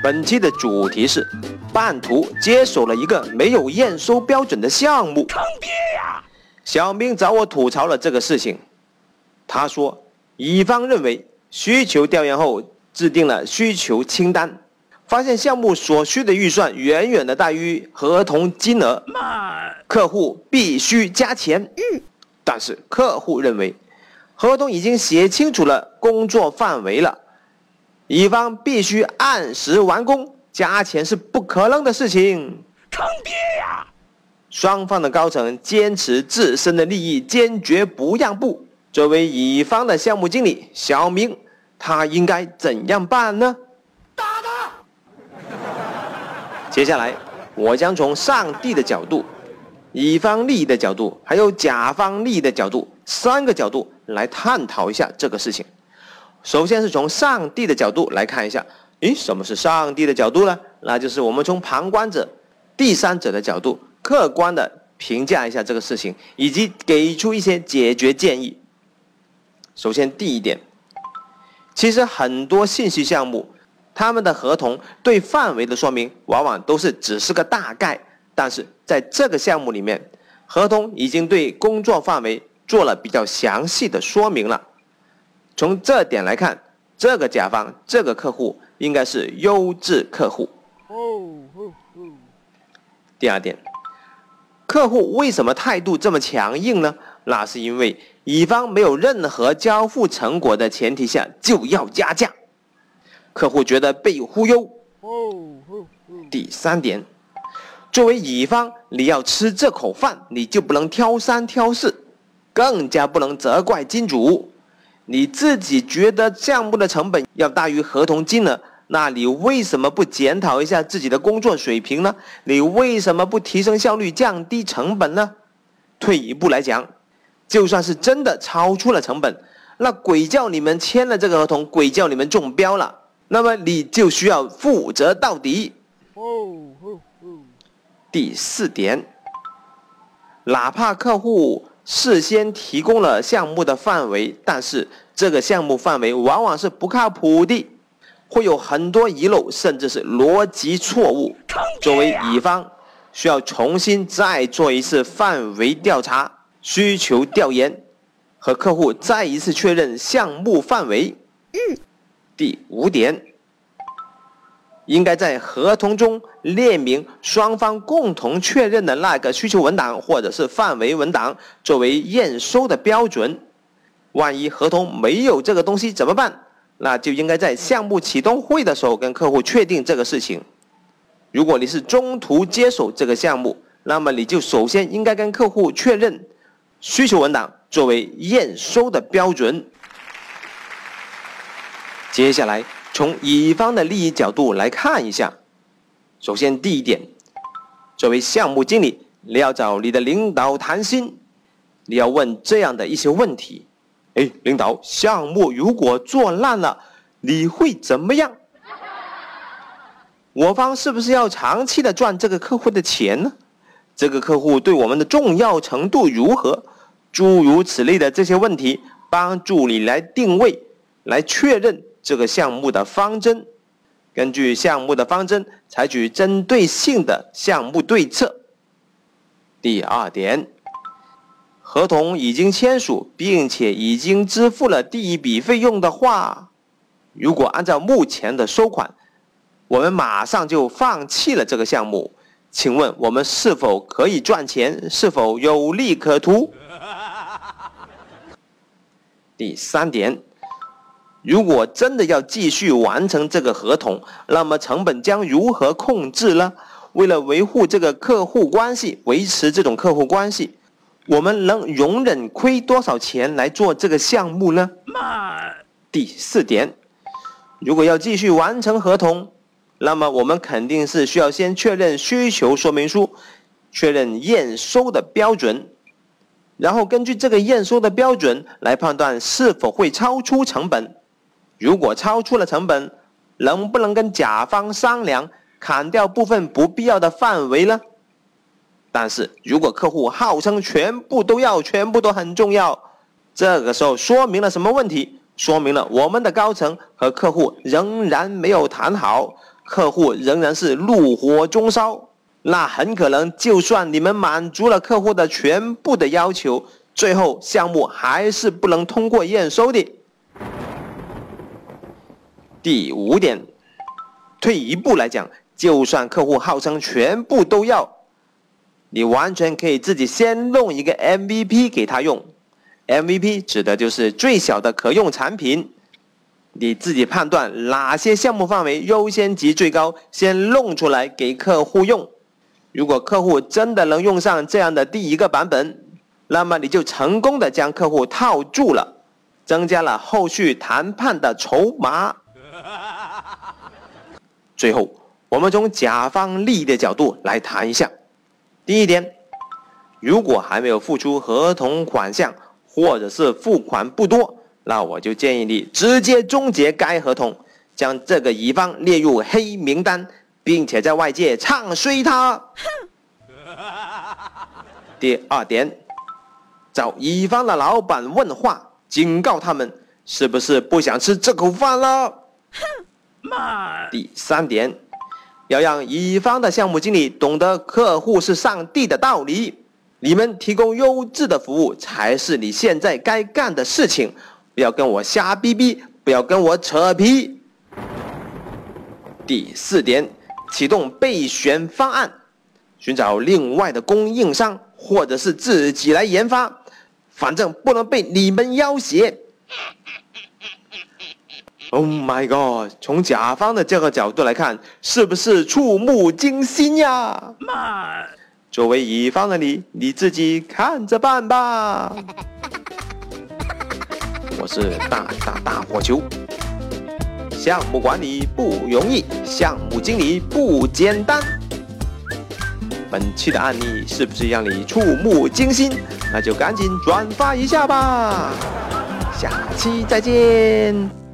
本期的主题是，半途接手了一个没有验收标准的项目，坑爹呀！小明找我吐槽了这个事情，他说，乙方认为需求调研后制定了需求清单，发现项目所需的预算远远的大于合同金额，客户必须加钱。但是客户认为，合同已经写清楚了工作范围了。乙方必须按时完工，加钱是不可能的事情。坑爹呀！双方的高层坚持自身的利益，坚决不让步。作为乙方的项目经理小明，他应该怎样办呢？打他！接下来，我将从上帝的角度、乙方利益的角度，还有甲方利益的角度三个角度来探讨一下这个事情。首先是从上帝的角度来看一下，诶，什么是上帝的角度呢？那就是我们从旁观者、第三者的角度，客观的评价一下这个事情，以及给出一些解决建议。首先第一点，其实很多信息项目，他们的合同对范围的说明，往往都是只是个大概，但是在这个项目里面，合同已经对工作范围做了比较详细的说明了。从这点来看，这个甲方这个客户应该是优质客户。第二点，客户为什么态度这么强硬呢？那是因为乙方没有任何交付成果的前提下就要加价，客户觉得被忽悠。第三点，作为乙方，你要吃这口饭，你就不能挑三挑四，更加不能责怪金主。你自己觉得项目的成本要大于合同金额，那你为什么不检讨一下自己的工作水平呢？你为什么不提升效率、降低成本呢？退一步来讲，就算是真的超出了成本，那鬼叫你们签了这个合同，鬼叫你们中标了，那么你就需要负责到底。第四点，哪怕客户。事先提供了项目的范围，但是这个项目范围往往是不靠谱的，会有很多遗漏，甚至是逻辑错误。作为乙方，需要重新再做一次范围调查、需求调研，和客户再一次确认项目范围。第五点。应该在合同中列明双方共同确认的那个需求文档或者是范围文档作为验收的标准。万一合同没有这个东西怎么办？那就应该在项目启动会的时候跟客户确定这个事情。如果你是中途接手这个项目，那么你就首先应该跟客户确认需求文档作为验收的标准。接下来。从乙方的利益角度来看一下，首先第一点，作为项目经理，你要找你的领导谈心，你要问这样的一些问题：哎，领导，项目如果做烂了，你会怎么样？我方是不是要长期的赚这个客户的钱呢？这个客户对我们的重要程度如何？诸如此类的这些问题，帮助你来定位，来确认。这个项目的方针，根据项目的方针采取针对性的项目对策。第二点，合同已经签署，并且已经支付了第一笔费用的话，如果按照目前的收款，我们马上就放弃了这个项目，请问我们是否可以赚钱？是否有利可图？第三点。如果真的要继续完成这个合同，那么成本将如何控制呢？为了维护这个客户关系，维持这种客户关系，我们能容忍亏多少钱来做这个项目呢？第四点，如果要继续完成合同，那么我们肯定是需要先确认需求说明书，确认验收的标准，然后根据这个验收的标准来判断是否会超出成本。如果超出了成本，能不能跟甲方商量砍掉部分不必要的范围呢？但是如果客户号称全部都要，全部都很重要，这个时候说明了什么问题？说明了我们的高层和客户仍然没有谈好，客户仍然是怒火中烧。那很可能，就算你们满足了客户的全部的要求，最后项目还是不能通过验收的。第五点，退一步来讲，就算客户号称全部都要，你完全可以自己先弄一个 MVP 给他用。MVP 指的就是最小的可用产品，你自己判断哪些项目范围优先级最高，先弄出来给客户用。如果客户真的能用上这样的第一个版本，那么你就成功的将客户套住了，增加了后续谈判的筹码。最后，我们从甲方利益的角度来谈一下。第一点，如果还没有付出合同款项，或者是付款不多，那我就建议你直接终结该合同，将这个乙方列入黑名单。并且在外界唱衰他。第二点，找乙方的老板问话，警告他们是不是不想吃这口饭了。第三点，要让乙方的项目经理懂得客户是上帝的道理，你们提供优质的服务才是你现在该干的事情，不要跟我瞎逼逼，不要跟我扯皮。第四点。启动备选方案，寻找另外的供应商，或者是自己来研发，反正不能被你们要挟。Oh my god！从甲方的这个角度来看，是不是触目惊心呀？作为乙方的你，你自己看着办吧。我是大大大火球。项目管理不容易，项目经理不简单。本期的案例是不是让你触目惊心？那就赶紧转发一下吧！下期再见。